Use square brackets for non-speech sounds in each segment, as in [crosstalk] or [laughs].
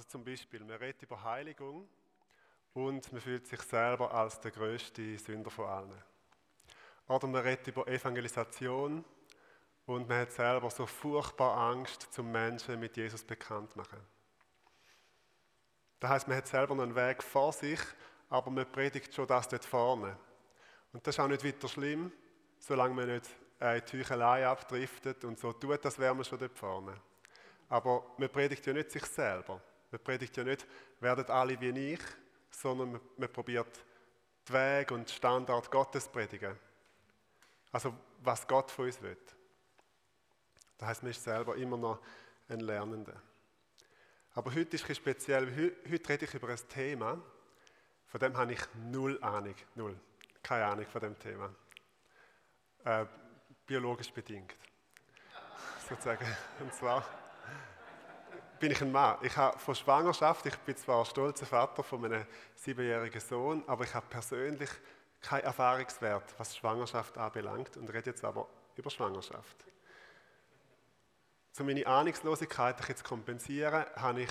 Also zum Beispiel, man redet über Heiligung und man fühlt sich selber als der größte Sünder von allen. Oder man redet über Evangelisation und man hat selber so furchtbar Angst, zum Menschen mit Jesus bekannt zu machen. Das heißt, man hat selber noch einen Weg vor sich, aber man predigt schon das dort vorne. Und das ist auch nicht weiter schlimm, solange man nicht in die Heuchelei abdriftet und so tut, das wäre man schon dort vorne. Aber man predigt ja nicht sich selber. Man predigt ja nicht, werdet alle wie ich, sondern man, probiert die Wege und Standard Gottes predigen. Also was Gott von uns will. Das heißt, man ist selber immer noch ein Lernender. Aber heute ist es speziell, heute, heute rede ich über ein Thema, von dem habe ich null Ahnung, null, keine Ahnung von dem Thema. Äh, biologisch bedingt, sozusagen. [laughs] Und zwar bin ich ein Mann. Ich habe von Schwangerschaft, ich bin zwar stolzer Vater von einem siebenjährigen Sohn, aber ich habe persönlich keinen Erfahrungswert, was Schwangerschaft anbelangt und rede jetzt aber über Schwangerschaft. Um meine Ahnungslosigkeit jetzt zu kompensieren, habe ich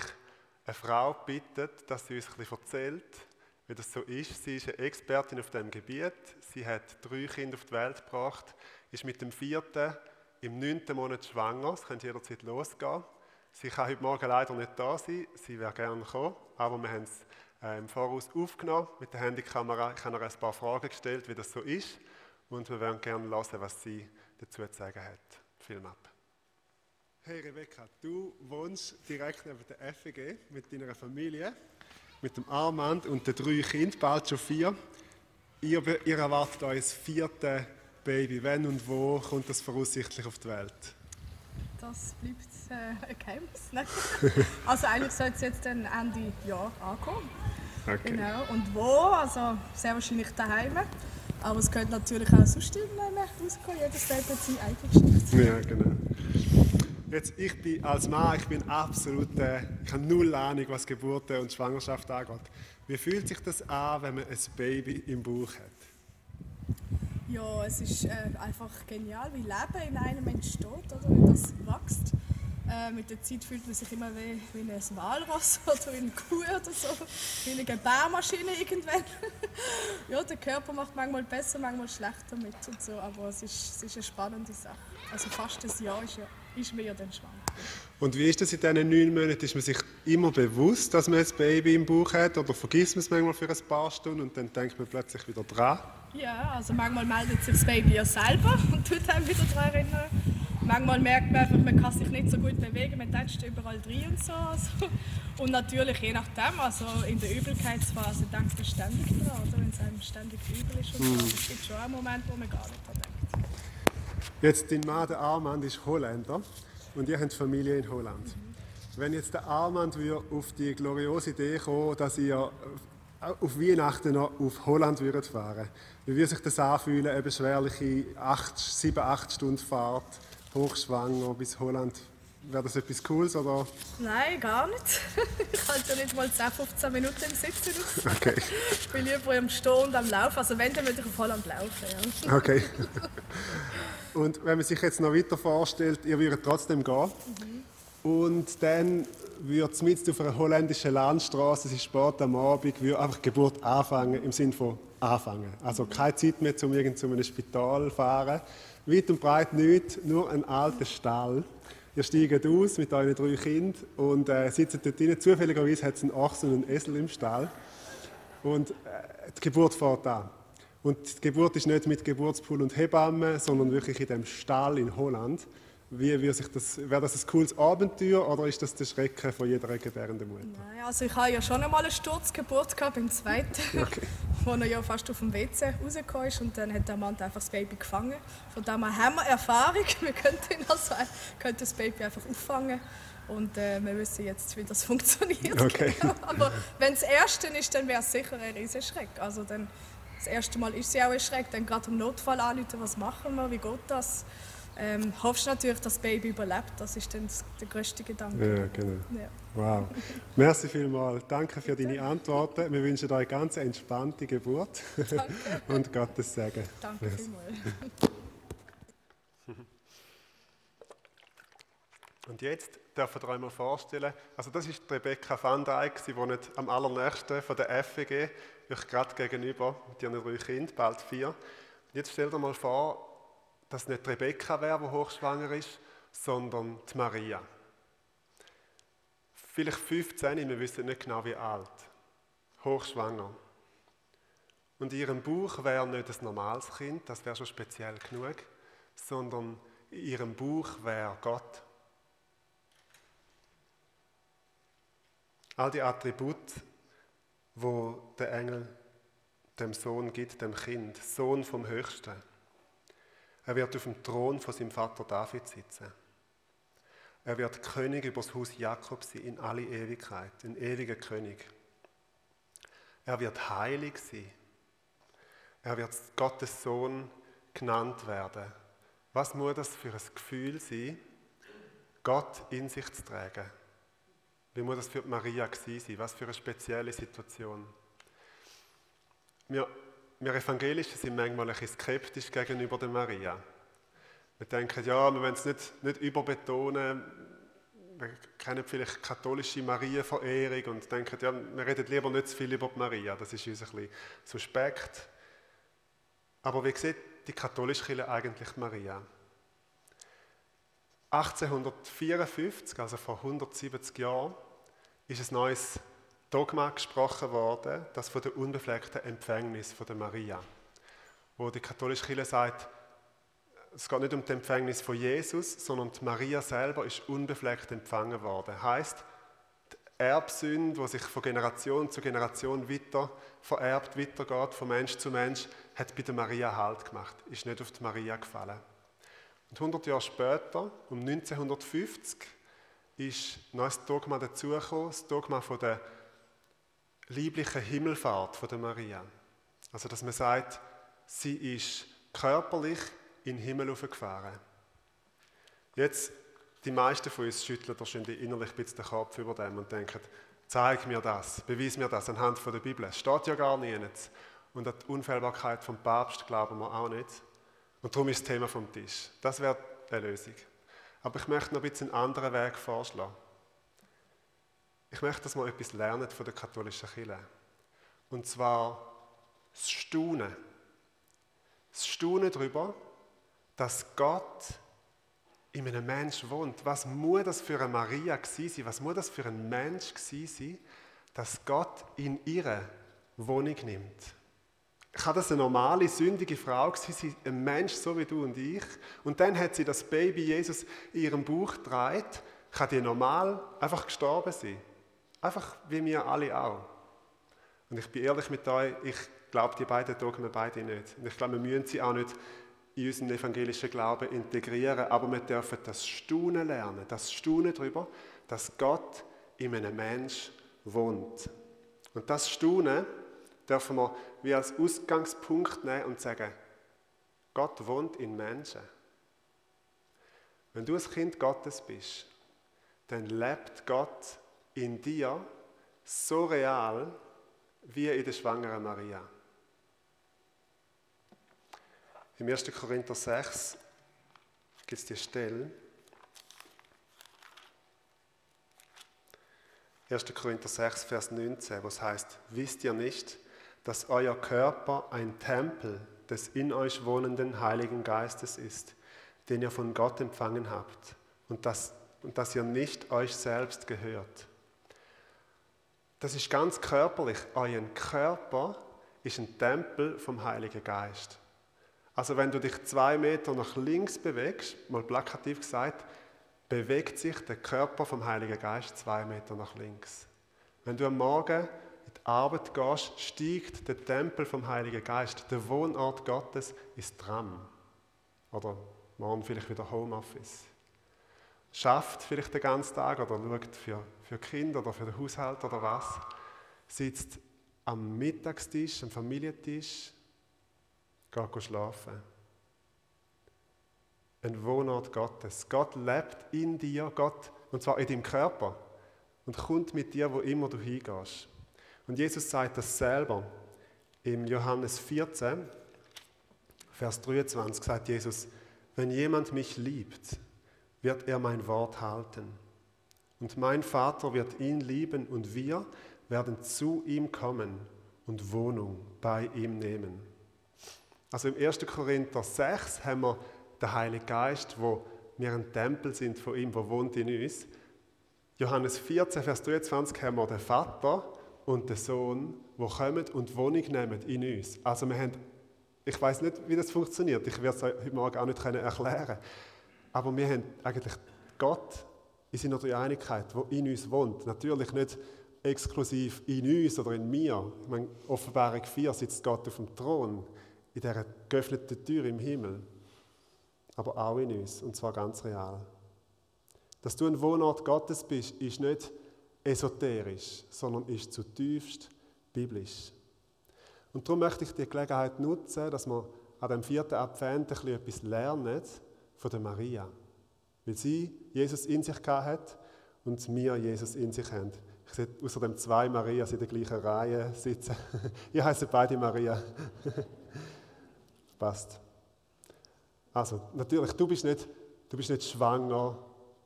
eine Frau gebeten, dass sie uns ein bisschen erzählt, wie das so ist. Sie ist eine Expertin auf diesem Gebiet. Sie hat drei Kinder auf die Welt gebracht, ist mit dem vierten im neunten Monat schwanger. Es könnte jederzeit losgehen. Sie kann heute Morgen leider nicht da sein. Sie wäre gerne gekommen, aber wir haben es äh, im Voraus aufgenommen mit der Handykamera. Ich habe ihr ein paar Fragen gestellt, wie das so ist. Und wir werden gerne hören, was sie dazu zu sagen hat. Film ab. Hey Rebecca, du wohnst direkt neben der FEG mit deiner Familie, mit dem Armand und den drei Kindern, bald schon vier. Ihr, ihr erwartet euch das vierte Baby. Wenn und wo kommt das voraussichtlich auf die Welt? Das bleibt äh, ein Geheimnis. Ne? [laughs] also eigentlich soll es jetzt dann Ende Jahr ankommen. Okay. Genau. Und wo? Also sehr wahrscheinlich daheim. Aber es könnte natürlich auch sonst rauskommen. Jedes Baby hat seine eigene Geschichte. Ja, genau. Jetzt, ich bin als Mann, ich bin absolut, äh, ich habe null Ahnung, was Geburt und Schwangerschaft angeht. Wie fühlt sich das an, wenn man ein Baby im Bauch hat? Ja, es ist äh, einfach genial, wie Leben in einem entsteht, oder? wie das wächst. Äh, mit der Zeit fühlt man sich immer wie, wie ein Walross [laughs] oder wie eine Kuh oder so, wie eine Gebärmaschine irgendwann. [laughs] ja, der Körper macht manchmal besser, manchmal schlechter mit und so, aber es ist, es ist eine spannende Sache. Also fast ein Jahr ist, ja, ist man ja dann schwanger. Und wie ist das in diesen neun Monaten? Ist man sich immer bewusst, dass man ein Baby im Bauch hat oder vergisst man es manchmal für ein paar Stunden und dann denkt man plötzlich wieder dran? Ja, also manchmal meldet sich das Baby ja selber und tut einem wieder daran erinnern. Manchmal merkt man einfach, man kann sich nicht so gut bewegen, man tätscht überall drin und so. Also. Und natürlich, je nachdem, also in der Übelkeitsphase denkt man ständig dran, oder? wenn es einem ständig übel ist. Und so. Mhm. Es gibt schon einen Moment, wo man gar nicht dran denkt. Jetzt, dein Mann, der Armand, ist Holländer und ihr habt Familie in Holland. Mhm. Wenn jetzt der Armand auf die gloriose Idee kommen dass ihr auf Weihnachten noch auf Holland fahren Wie würde sich das anfühlen, eine beschwerliche 7, 8 Stunden Fahrt, hochschwanger bis Holland? Wäre das etwas Cooles? Oder? Nein, gar nicht. [laughs] ich halte ja nicht mal 10, 15 Minuten im Sitzen aus. Okay. Ich bin lieber am Stehen und am Laufen. Also wenn, dann würde ich auf Holland laufen. Ja. Okay. [laughs] Und wenn man sich jetzt noch weiter vorstellt, ihr würdet trotzdem gehen. Mhm. Und dann würde es mit auf einer holländischen Landstraße, es ist spät am Abend, würde einfach Geburt anfangen, im Sinne von anfangen. Also keine Zeit mehr, um irgend zu einem Spital zu fahren. Weit und breit nichts, nur ein alter Stall. Ihr steigt aus mit euren drei Kindern und äh, sitzt dort drin. Zufälligerweise hat es einen Ochsen und einen Esel im Stall. Und äh, die Geburt fährt an. Und die Geburt ist nicht mit Geburtspool und Hebamme, sondern wirklich in dem Stall in Holland. Wie würde sich das, wäre das ein cooles Abenteuer oder ist das der Schrecken von jeder gebärenden Mutter? Nein, also ich habe ja schon einmal eine Sturzgeburt gehabt, beim zweiten, [laughs] okay. [laughs] wo er ja fast auf dem WC rausgekommen ist und dann hat der Mann einfach das Baby gefangen. Von daher haben wir Erfahrung, [laughs] wir könnten, also, können das Baby einfach auffangen und äh, wir wissen jetzt, wie das funktioniert. Okay. Aber wenn es Erste ist, dann wäre es sicher ein riesiger Schreck. Also dann, das erste Mal ist sie auch erschreckt, dann gerade im Notfall anrufen, was machen wir, wie geht das? Ähm, hoffst natürlich, dass das Baby überlebt. Das ist dann der größte Gedanke. Ja, genau. Ja. Wow. Merci vielmals. Danke für deine Antworten. Wir wünschen euch eine ganz entspannte Geburt Danke. [laughs] und Gottes Segen. Danke vielmals. [laughs] Und jetzt dürft ihr euch mal vorstellen, also das ist Rebecca van Dijk, die wohnt am allernächsten von der FEG, euch gerade gegenüber mit ihren drei Kindern, bald vier. Und jetzt stellt euch mal vor, dass nicht Rebecca wäre, die hochschwanger ist, sondern die Maria. Vielleicht 15, wir wissen nicht genau wie alt. Hochschwanger. Und in ihrem Bauch wäre nicht ein normales Kind, das wäre schon speziell genug, sondern in ihrem Bauch wäre Gott. All die Attribute, wo der Engel dem Sohn gibt, dem Kind, Sohn vom Höchsten. Er wird auf dem Thron von seinem Vater David sitzen. Er wird König über das Haus Jakob sein in alle Ewigkeit, ein ewiger König. Er wird heilig sein. Er wird Gottes Sohn genannt werden. Was muss das für ein Gefühl sein, Gott in sich zu tragen? Wie muss das für Maria sein? Was für eine spezielle Situation. Wir, wir Evangelischen sind manchmal ein bisschen skeptisch gegenüber der Maria. Wir denken, ja, wir wollen es nicht, nicht überbetonen. Wir kennen vielleicht katholische Marienverehrung und denken, ja, wir reden lieber nicht zu viel über die Maria. Das ist uns ein bisschen suspekt. Aber wie sieht die katholische Kirche eigentlich Maria? 1854, also vor 170 Jahren, ist ein neues Dogma gesprochen worden, das von der unbefleckten Empfängnis von der Maria, wo die katholische Kirche sagt, es geht nicht um die Empfängnis von Jesus, sondern die Maria selber ist unbefleckt empfangen worden. Heißt, die Erbsünde, die sich von Generation zu Generation weiter vererbt, weitergeht, von Mensch zu Mensch, hat bei der Maria Halt gemacht, ist nicht auf die Maria gefallen. Und 100 Jahre später, um 1950, ist neues Dogma dazugekommen, das Dogma von der lieblichen Himmelfahrt von der Maria. Also, dass man sagt, sie ist körperlich in den Himmel aufgefahren. Jetzt, die meisten von uns schütteln wahrscheinlich innerlich ein bisschen den Kopf über dem und denken, zeig mir das, beweis mir das anhand von der Bibel. Es steht ja gar nicht. Und an die Unfehlbarkeit vom Papst glauben wir auch nicht. Und darum ist das Thema vom Tisch. Das wäre eine Lösung. Aber ich möchte noch ein bisschen einen anderen Weg vorschlagen. Ich möchte, dass wir etwas lernen von der katholischen Kirche. Und zwar das Staunen. Das Staunen darüber, dass Gott in einem Menschen wohnt. Was muss das für eine Maria sein? Was muss das für ein Mensch sein, dass Gott in ihre Wohnung nimmt? kann das eine normale, sündige Frau sein, ein Mensch so wie du und ich. Und dann hat sie das Baby Jesus in ihrem Bauch getragen. Kann die normal einfach gestorben sein? Einfach wie wir alle auch. Und ich bin ehrlich mit euch, ich glaube die beiden Dogmen beide nicht. Und ich glaube, wir müssen sie auch nicht in unseren evangelischen Glauben integrieren, aber wir dürfen das Staunen lernen, das Staunen darüber, dass Gott in einem Mensch wohnt. Und das Staunen dürfen wir wie als Ausgangspunkt nehmen und sagen, Gott wohnt in Menschen. Wenn du ein Kind Gottes bist, dann lebt Gott in dir so real wie in der schwangeren Maria. Im 1. Korinther 6 gibt es die Stelle. 1. Korinther 6, Vers 19, wo es heißt, wisst ihr nicht, dass euer Körper ein Tempel des in euch wohnenden Heiligen Geistes ist, den ihr von Gott empfangen habt und dass, und dass ihr nicht euch selbst gehört. Das ist ganz körperlich. Euer Körper ist ein Tempel vom Heiligen Geist. Also wenn du dich zwei Meter nach links bewegst, mal plakativ gesagt, bewegt sich der Körper vom Heiligen Geist zwei Meter nach links. Wenn du am Morgen die Arbeit gehst, steigt der Tempel vom Heiligen Geist, der Wohnort Gottes, ins Tram. Oder morgen vielleicht wieder Homeoffice. Schafft vielleicht den ganzen Tag oder schaut für, für Kinder oder für den Haushalt oder was. Sitzt am Mittagstisch, am Familientisch, geht schlafen. Ein Wohnort Gottes. Gott lebt in dir, Gott, und zwar in deinem Körper. Und kommt mit dir, wo immer du hingehst. Und Jesus sagt das selber. Im Johannes 14, Vers 23 sagt Jesus, wenn jemand mich liebt, wird er mein Wort halten. Und mein Vater wird ihn lieben und wir werden zu ihm kommen und Wohnung bei ihm nehmen. Also im 1. Korinther 6 haben wir den Heiligen Geist, wo wir ein Tempel sind von ihm, wo wohnt in uns. Johannes 14, Vers 23 haben wir den Vater und den Sohn, wo kommen und Wohnung nehmen in uns. Also wir haben, ich weiß nicht, wie das funktioniert. Ich werde es heute Morgen auch nicht erklären. Aber wir haben eigentlich Gott in seiner Dreieinigkeit, wo in uns wohnt. Natürlich nicht exklusiv in uns oder in mir. Ich meine, Offenbarung 4 sitzt Gott auf dem Thron, in dieser geöffneten Tür im Himmel. Aber auch in uns, und zwar ganz real. Dass du ein Wohnort Gottes bist, ist nicht esoterisch, sondern ist zutiefst biblisch. Und darum möchte ich die Gelegenheit nutzen, dass wir an dem vierten Advent etwas lernen von der Maria. Weil sie Jesus in sich hat und wir Jesus in sich haben. Ich sehe außerdem zwei Marias in der gleichen Reihe sitzen. [laughs] Ihr heißt beide Maria. [laughs] Passt. Also, natürlich, du bist, nicht, du bist nicht schwanger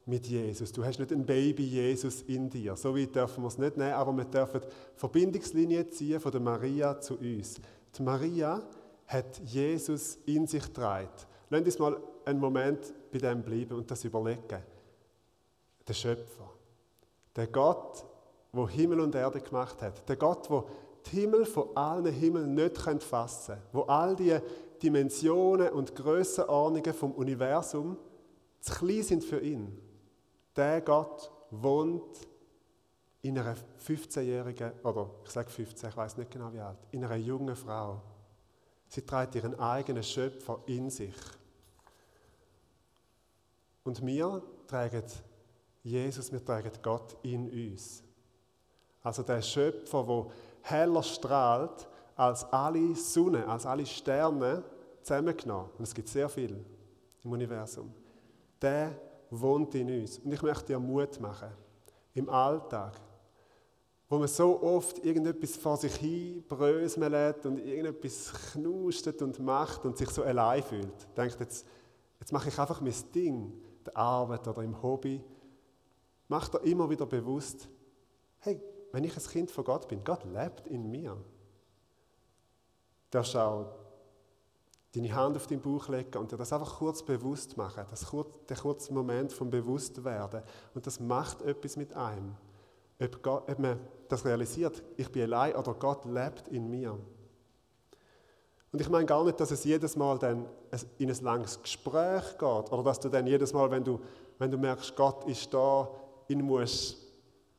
mit Jesus. Du hast nicht ein Baby Jesus in dir. So weit dürfen wir es nicht nehmen, aber wir dürfen Verbindungslinie ziehen von der Maria zu uns. Die Maria hat Jesus in sich getragen. Lass uns mal einen Moment bei dem bleiben und das überlegen. Der Schöpfer, der Gott, wo Himmel und Erde gemacht hat, der Gott, wo die Himmel von allen Himmeln nicht fassen können, wo all die Dimensionen und Grössenordnungen vom Universum zu klein sind für ihn. Der Gott wohnt in einer 15-jährigen, oder ich sage 15, ich weiß nicht genau wie alt, in einer jungen Frau. Sie trägt ihren eigenen Schöpfer in sich. Und wir tragen Jesus, wir tragen Gott in uns. Also der Schöpfer, der heller strahlt als alle Sonne, als alle Sterne zusammengenommen. Und es gibt sehr viel im Universum. Der wohnt in uns. Und ich möchte dir Mut machen. Im Alltag, wo man so oft irgendetwas vor sich hin bröselt und irgendetwas knustet und macht und sich so allein fühlt. Denkt, jetzt, jetzt mache ich einfach mein Ding, der Arbeit oder im Hobby. Mach dir immer wieder bewusst, hey, wenn ich ein Kind von Gott bin, Gott lebt in mir. Der schaut deine Hand auf den Bauch legen und dir das einfach kurz bewusst machen, das kurz, der kurze Moment vom Bewusstwerden. Und das macht etwas mit einem. Ob, Gott, ob man das realisiert, ich bin allein oder Gott lebt in mir. Und ich meine gar nicht, dass es jedes Mal dann in ein langes Gespräch geht oder dass du dann jedes Mal, wenn du, wenn du merkst, Gott ist da, ihn musst,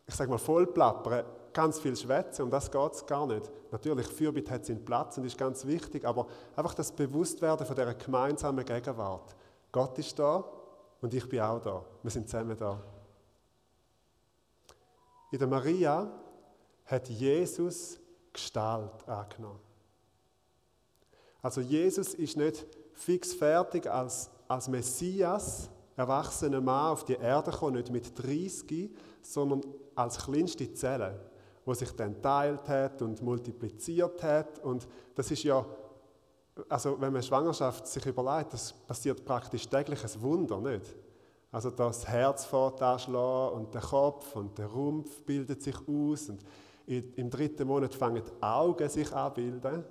ich sag mal, voll ganz viel schwätzen, um das geht es gar nicht. Natürlich, Fürbitte hat seinen Platz und ist ganz wichtig, aber einfach das Bewusstwerden von dieser gemeinsamen Gegenwart. Gott ist da und ich bin auch da. Wir sind zusammen da. In der Maria hat Jesus Gestalt angenommen. Also Jesus ist nicht fix fertig als, als Messias, erwachsener Mann auf die Erde gekommen, nicht mit 30, sondern als kleinste Zelle wo sich dann teilt hat und multipliziert hat. Und das ist ja, also wenn man Schwangerschaft sich überlegt, das passiert praktisch täglich ein Wunder, nicht? Also das Herz fährt und der Kopf und der Rumpf bildet sich aus und im dritten Monat fangen die Augen sich an bilden.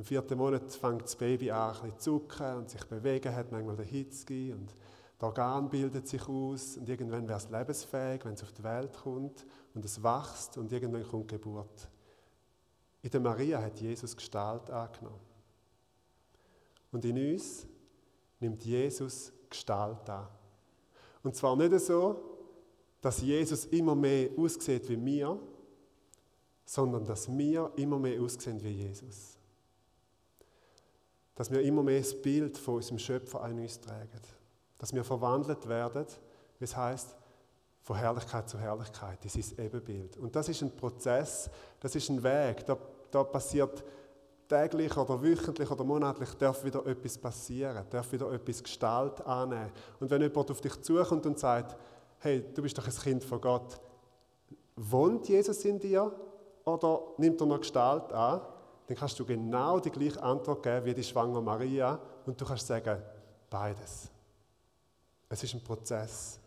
Im vierten Monat fängt das Baby an, ein zu zucken und sich bewegen, hat manchmal den Hitzki und das Organ bildet sich aus und irgendwann wäre es lebensfähig, wenn es auf die Welt kommt und es wächst und irgendwann kommt Geburt. In der Maria hat Jesus Gestalt angenommen. Und in uns nimmt Jesus Gestalt an. Und zwar nicht so, dass Jesus immer mehr aussieht wie mir, sondern dass wir immer mehr aussehen wie Jesus. Dass wir immer mehr das Bild von unserem Schöpfer an uns tragen. Dass wir verwandelt werden, wie es heißt, von Herrlichkeit zu Herrlichkeit, das ist Ebenbild. Und das ist ein Prozess, das ist ein Weg. Da, da passiert täglich oder wöchentlich oder monatlich darf wieder etwas passieren, darf wieder etwas Gestalt annehmen. Und wenn jemand auf dich zukommt und sagt, hey, du bist doch ein Kind von Gott, wohnt Jesus in dir oder nimmt er noch Gestalt an? Dann kannst du genau die gleiche Antwort geben wie die schwangere Maria und du kannst sagen, beides. Es ist ein Prozess.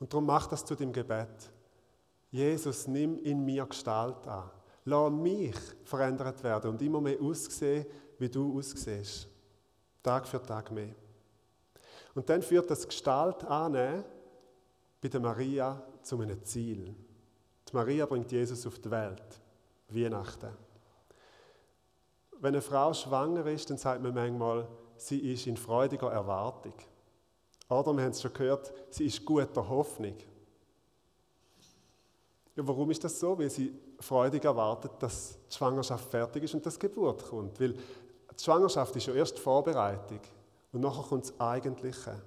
Und darum mach das zu dem Gebet. Jesus, nimm in mir Gestalt an. Lass mich verändert werden und immer mehr aussehen, wie du aussiehst. Tag für Tag mehr. Und dann führt das Gestalt annehmen bei der Maria zu einem Ziel. Die Maria bringt Jesus auf die Welt. Weihnachten. Wenn eine Frau schwanger ist, dann sagt man manchmal, sie ist in freudiger Erwartung. Oder, wir haben es schon gehört, sie ist guter Hoffnung. Ja, warum ist das so? Weil sie freudig erwartet, dass die Schwangerschaft fertig ist und die Geburt kommt. Weil die Schwangerschaft ist ja erst Vorbereitung und nachher kommt das Eigentliche.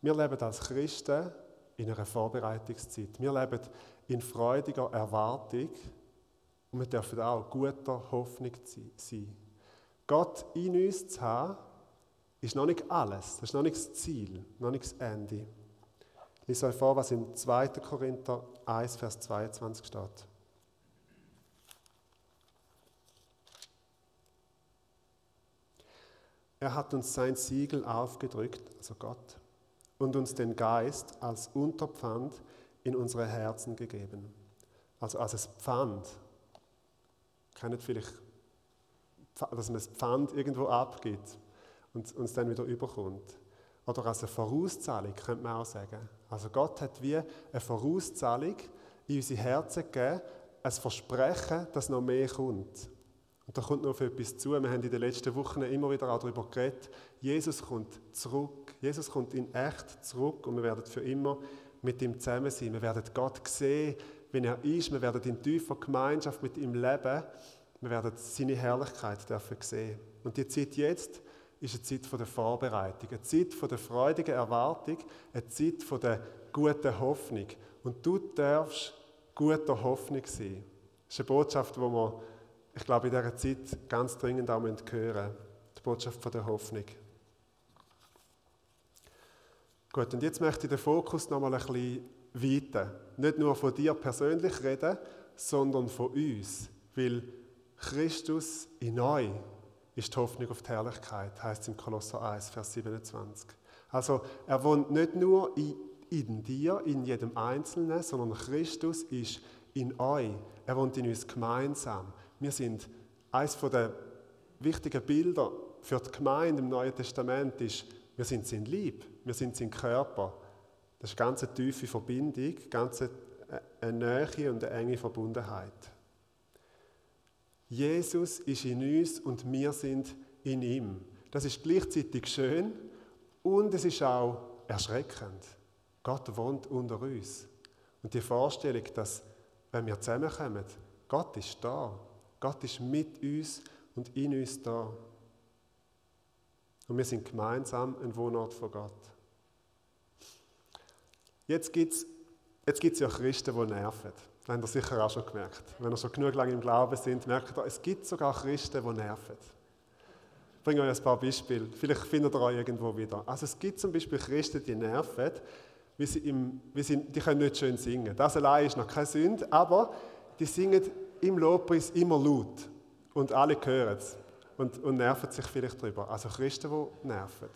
Wir leben als Christen in einer Vorbereitungszeit. Wir leben in freudiger Erwartung und wir dürfen auch guter Hoffnung sein. Gott in uns zu haben, ist noch nicht alles, das ist noch nicht das Ziel, noch nicht das Ende. Ich lese euch vor, was im 2. Korinther 1, Vers 22 steht. Er hat uns sein Siegel aufgedrückt, also Gott, und uns den Geist als Unterpfand in unsere Herzen gegeben. Also als ein Pfand. Kennt vielleicht, dass man das Pfand irgendwo abgibt und uns dann wieder überkommt. Oder als eine Vorauszahlung, könnte man auch sagen. Also Gott hat wie eine Vorauszahlung in unsere Herzen gegeben, ein Versprechen, dass noch mehr kommt. Und da kommt noch etwas zu. Wir haben in den letzten Wochen immer wieder auch darüber geredet. Jesus kommt zurück. Jesus kommt in echt zurück und wir werden für immer mit ihm zusammen sein. Wir werden Gott sehen, wenn er ist. Wir werden in tiefer Gemeinschaft mit ihm leben. Wir werden seine Herrlichkeit dürfen sehen. Und die Zeit jetzt ist eine Zeit der Vorbereitung, eine Zeit der freudigen Erwartung, eine Zeit der guten Hoffnung. Und du darfst guter Hoffnung sein. Das ist eine Botschaft, die wir, ich glaube, in dieser Zeit ganz dringend auch hören müssen. Die Botschaft der Hoffnung. Gut, und jetzt möchte ich den Fokus noch mal ein bisschen weiten. Nicht nur von dir persönlich reden, sondern von uns. Weil Christus in euch ist die Hoffnung auf die Herrlichkeit, heißt es im Kolosser 1, Vers 27. Also er wohnt nicht nur in, in dir, in jedem Einzelnen, sondern Christus ist in euch. Er wohnt in uns gemeinsam. Wir sind eines der wichtigen Bilder für die Gemeinde im Neuen Testament ist, wir sind sein Lieb, wir sind sein Körper. Das ist eine ganz tiefe Verbindung, ganz eine Nähe und eine enge Verbundenheit. Jesus ist in uns und wir sind in ihm. Das ist gleichzeitig schön und es ist auch erschreckend. Gott wohnt unter uns. Und die Vorstellung, dass, wenn wir zusammenkommen, Gott ist da. Gott ist mit uns und in uns da. Und wir sind gemeinsam ein Wohnort von Gott. Jetzt gibt es jetzt gibt's ja Christen, die nerven. Das habt ihr sicher auch schon gemerkt. Wenn ihr schon genug lange im Glauben sind, merkt ihr, es gibt sogar Christen, die nerven. Ich bringe euch ein paar Beispiele. Vielleicht findet ihr euch irgendwo wieder. Also es gibt zum Beispiel Christen, die nerven, wie sie, im, wie sie die können nicht schön singen. Das allein ist noch keine Sünde, aber die singen im Lobpreis immer laut. Und alle hören es und, und nerven sich vielleicht darüber. Also Christen, die nerven.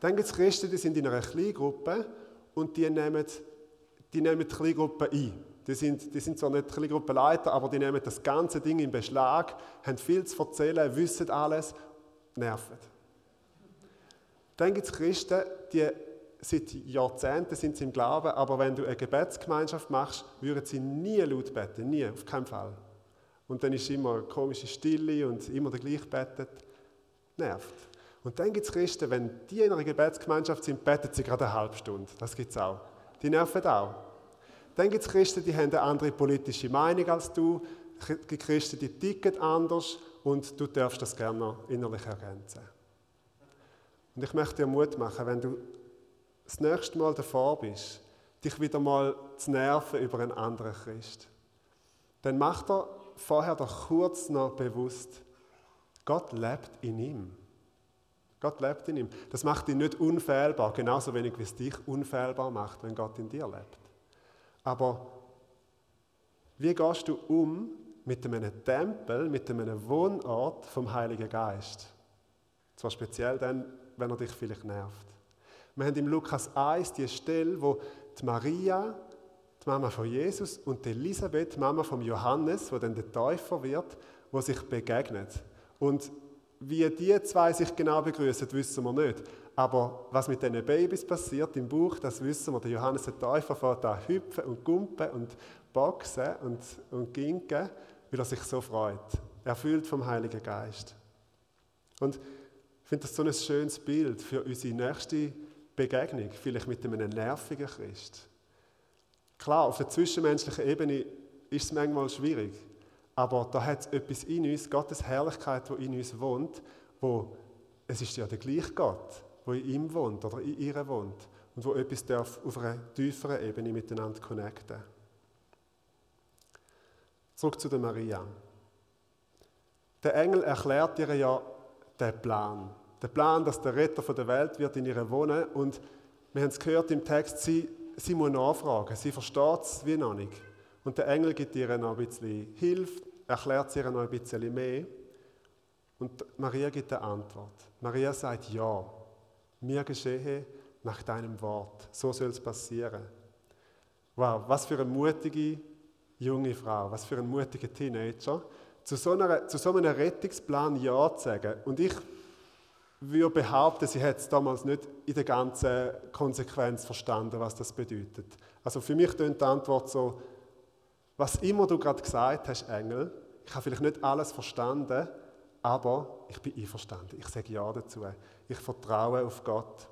Dann gibt es Christen, die sind in einer Kleingruppe und die nehmen, die nehmen die Kleingruppe ein. Die sind, die sind zwar nicht Gruppenleiter, aber die nehmen das ganze Ding in Beschlag, haben viel zu erzählen, wissen alles, nerven. Dann gibt es Christen, die seit Jahrzehnten sind sie im Glauben, aber wenn du eine Gebetsgemeinschaft machst, würden sie nie laut beten, nie, auf keinen Fall. Und dann ist immer eine komische Stille und immer der gleich betet. Nervt. Und dann gibt es Christen, wenn die in einer Gebetsgemeinschaft sind, beten sie gerade eine halbe Stunde. Das gibt es auch. Die nerven auch. Dann gibt es Christen, die haben eine andere politische Meinung als du. Es gibt Christen, die ticken anders und du darfst das gerne noch innerlich ergänzen. Und ich möchte dir Mut machen, wenn du das nächste Mal davor bist, dich wieder mal zu nerven über einen anderen Christ, dann mach dir vorher doch kurz noch bewusst, Gott lebt in ihm. Gott lebt in ihm. Das macht ihn nicht unfehlbar, genauso wenig wie es dich unfehlbar macht, wenn Gott in dir lebt. Aber wie gehst du um mit einem Tempel, mit einem Wohnort vom Heiligen Geist? Zwar speziell dann, wenn er dich vielleicht nervt. Wir haben im Lukas 1 die Stelle, wo die Maria, die Mama von Jesus, und Elisabeth, die Mama von Johannes, wo dann der Täufer wird, wo sich begegnet. Und wie die zwei sich genau begrüßen, wissen wir nicht. Aber was mit diesen Babys passiert im Buch, das wissen wir. Der Johannes der Täufer fährt da hüpfen und gumpen und boxen und, und ginken, weil er sich so freut. Erfüllt vom Heiligen Geist. Und ich finde das so ein schönes Bild für unsere nächste Begegnung, vielleicht mit einem nervigen Christ. Klar, auf der zwischenmenschlichen Ebene ist es manchmal schwierig, aber da hat es etwas in uns, Gottes Herrlichkeit, die in uns wohnt, wo es ist ja der gleiche Gott, wo in ihm wohnt oder in ihr wohnt und wo etwas darf auf einer tieferen Ebene miteinander connecten. Zurück zu der Maria. Der Engel erklärt ihr ja den Plan. Der Plan, dass der Retter der Welt wird in ihr wohnen und wir haben es gehört im Text, sie, sie muss nachfragen, sie versteht es wie noch nicht. Und der Engel gibt ihr noch ein bisschen Hilfe, erklärt sie ihr noch ein bisschen mehr. Und Maria gibt eine Antwort. Maria sagt, ja, mir geschehe nach deinem Wort. So soll es passieren. Wow, was für eine mutige junge Frau, was für ein mutiger Teenager, zu so, einer, zu so einem Rettungsplan Ja zu sagen. Und ich würde behaupten, sie hat es damals nicht in der ganzen Konsequenz verstanden, was das bedeutet. Also für mich klingt die Antwort so, was immer du gerade gesagt hast, Engel, ich habe vielleicht nicht alles verstanden, aber ich bin einverstanden. Ich sage Ja dazu. Ich vertraue auf Gott.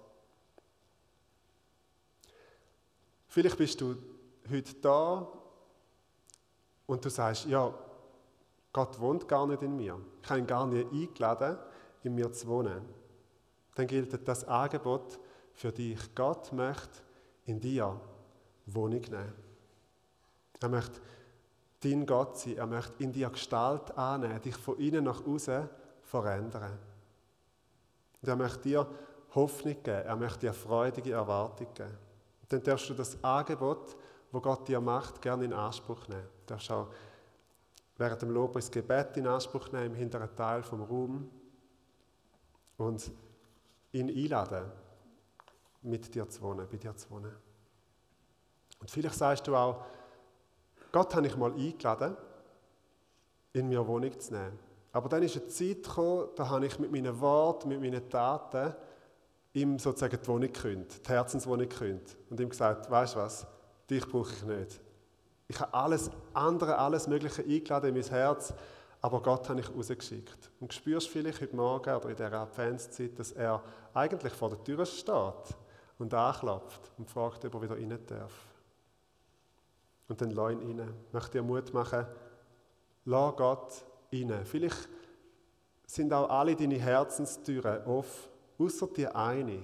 Vielleicht bist du heute da und du sagst, ja, Gott wohnt gar nicht in mir. Ich habe ihn gar nicht eingeladen, in mir zu wohnen. Dann gilt das Angebot für dich. Gott möchte in dir Wohnung nehmen. Er möchte dein Gott sein. Er möchte in dir Gestalt annehmen, dich von innen nach außen verändern. Und er möchte dir Hoffnung geben. Er möchte dir freudige Erwartung geben. Und dann darfst du das Angebot, wo Gott dir macht, gerne in Anspruch nehmen. Du darfst auch während dem Lobpreis Gebet in Anspruch nehmen im hinteren Teil vom Raum und ihn einladen, mit dir zu wohnen, bei dir zu wohnen. Und vielleicht sagst du auch, Gott habe ich mal eingeladen, in mir Wohnung zu nehmen. Aber dann ist eine Zeit gekommen, da habe ich mit meinen Worten, mit meinen Taten ihm sozusagen die Wohnung gekündigt, die Herzenswohnung gekündigt. Und ihm gesagt, weißt du was, dich brauche ich nicht. Ich habe alles andere, alles Mögliche eingeladen in mein Herz, aber Gott habe ich rausgeschickt. Und du spürst vielleicht heute Morgen oder in dieser Adventszeit, dass er eigentlich vor der Tür steht und anklopft und fragt, ob er wieder rein darf. Und dann lass ihn rein. Ich möchte dir Mut machen, lass Gott rein. Vielleicht sind auch alle deine Herzenstüren offen, außer die eine.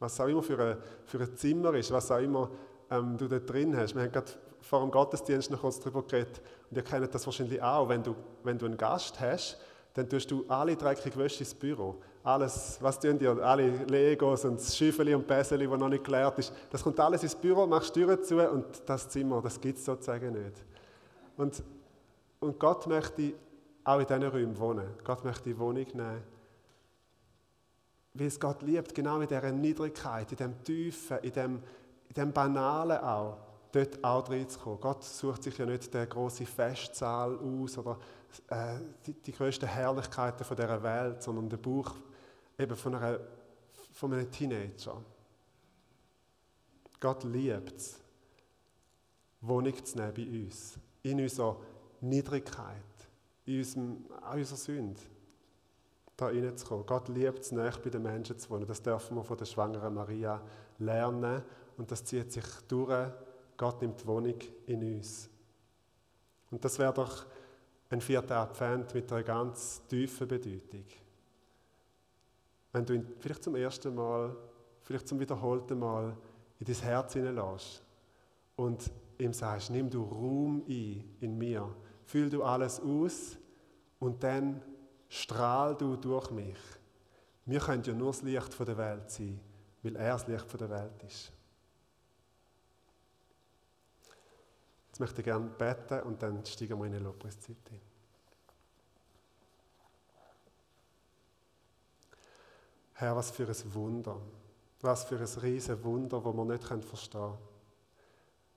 Was auch immer für ein, für ein Zimmer ist, was auch immer ähm, du da drin hast. Wir haben gerade vor dem Gottesdienst noch kurz darüber geredet und ihr kennt das wahrscheinlich auch. Wenn du, wenn du einen Gast hast, dann tust du alle dreckige Wäsche ins Büro. Alles, was tun die? Alle Legos und Schüffeli und Bäseli, das noch nicht geleert ist, das kommt alles ins Büro, machst Türen zu und das Zimmer, das gibt es sozusagen nicht. Und, und Gott möchte auch in diesen Räumen wohnen. Gott möchte die Wohnung nehmen. Weil es Gott liebt, genau in dieser Niedrigkeit, in dem Tiefen, in dem, in dem Banalen auch, dort auch reinzukommen. Gott sucht sich ja nicht den großen Festsaal aus oder äh, die, die größten Herrlichkeiten von dieser Welt, sondern den Buch eben von, einer, von einem Teenager. Gott liebt es, Wohnung zu nehmen bei uns, in unserer Niedrigkeit, in unserem, auch unserer Sünde, da reinzukommen. Gott liebt es, näher bei den Menschen zu wohnen. Das dürfen wir von der schwangeren Maria lernen und das zieht sich durch. Gott nimmt Wohnung in uns. Und das wäre doch ein vierter Advent mit einer ganz tiefen Bedeutung. Wenn du ihn vielleicht zum ersten Mal, vielleicht zum wiederholten Mal in dein Herz hineinlässt und ihm sagst, nimm du Ruhm ein in mir, fühl du alles aus und dann strahl du durch mich. Wir können ja nur das Licht der Welt sein, weil er das Licht der Welt ist. Jetzt möchte ich gerne beten und dann steigen wir in eine Lobpreiszeit ein. Herr, was für ein Wunder. Was für ein riesen Wunder, das wir nicht verstehen können.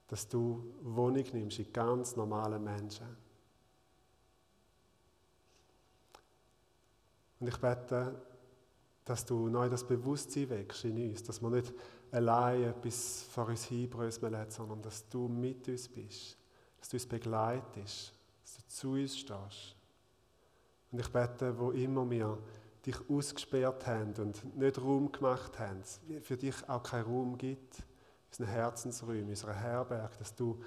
Dass du Wohnung nimmst in ganz normalen Menschen. Und ich bete, dass du neu das Bewusstsein wächst in uns, dass wir nicht allein etwas vor uns hinbröseln sondern dass du mit uns bist, dass du uns begleitest, dass du zu uns stehst. Und ich bete, wo immer wir dich ausgesperrt haben und nicht Raum gemacht haben, für dich auch keinen Raum gibt, unseren Herzensräumen, unserer Herberg, dass du,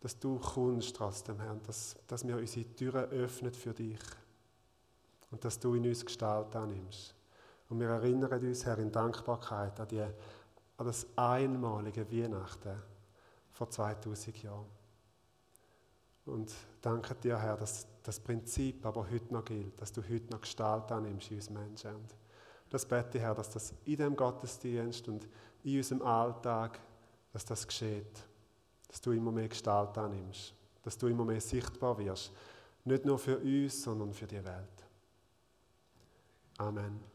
dass du kommst trotzdem, Herr, dass, dass wir unsere Türen öffnen für dich und dass du in uns Gestalt annimmst. Und wir erinnern uns, Herr, in Dankbarkeit an, die, an das einmalige Weihnachten vor 2000 Jahren. Und danke dir, Herr, dass das Prinzip aber heute noch gilt, dass du heute noch Gestalt annimmst in uns Menschen. Und das bete ich, Herr, dass das in dem Gottesdienst und in unserem Alltag, dass das geschieht. Dass du immer mehr Gestalt annimmst. Dass du immer mehr sichtbar wirst. Nicht nur für uns, sondern für die Welt. Amen.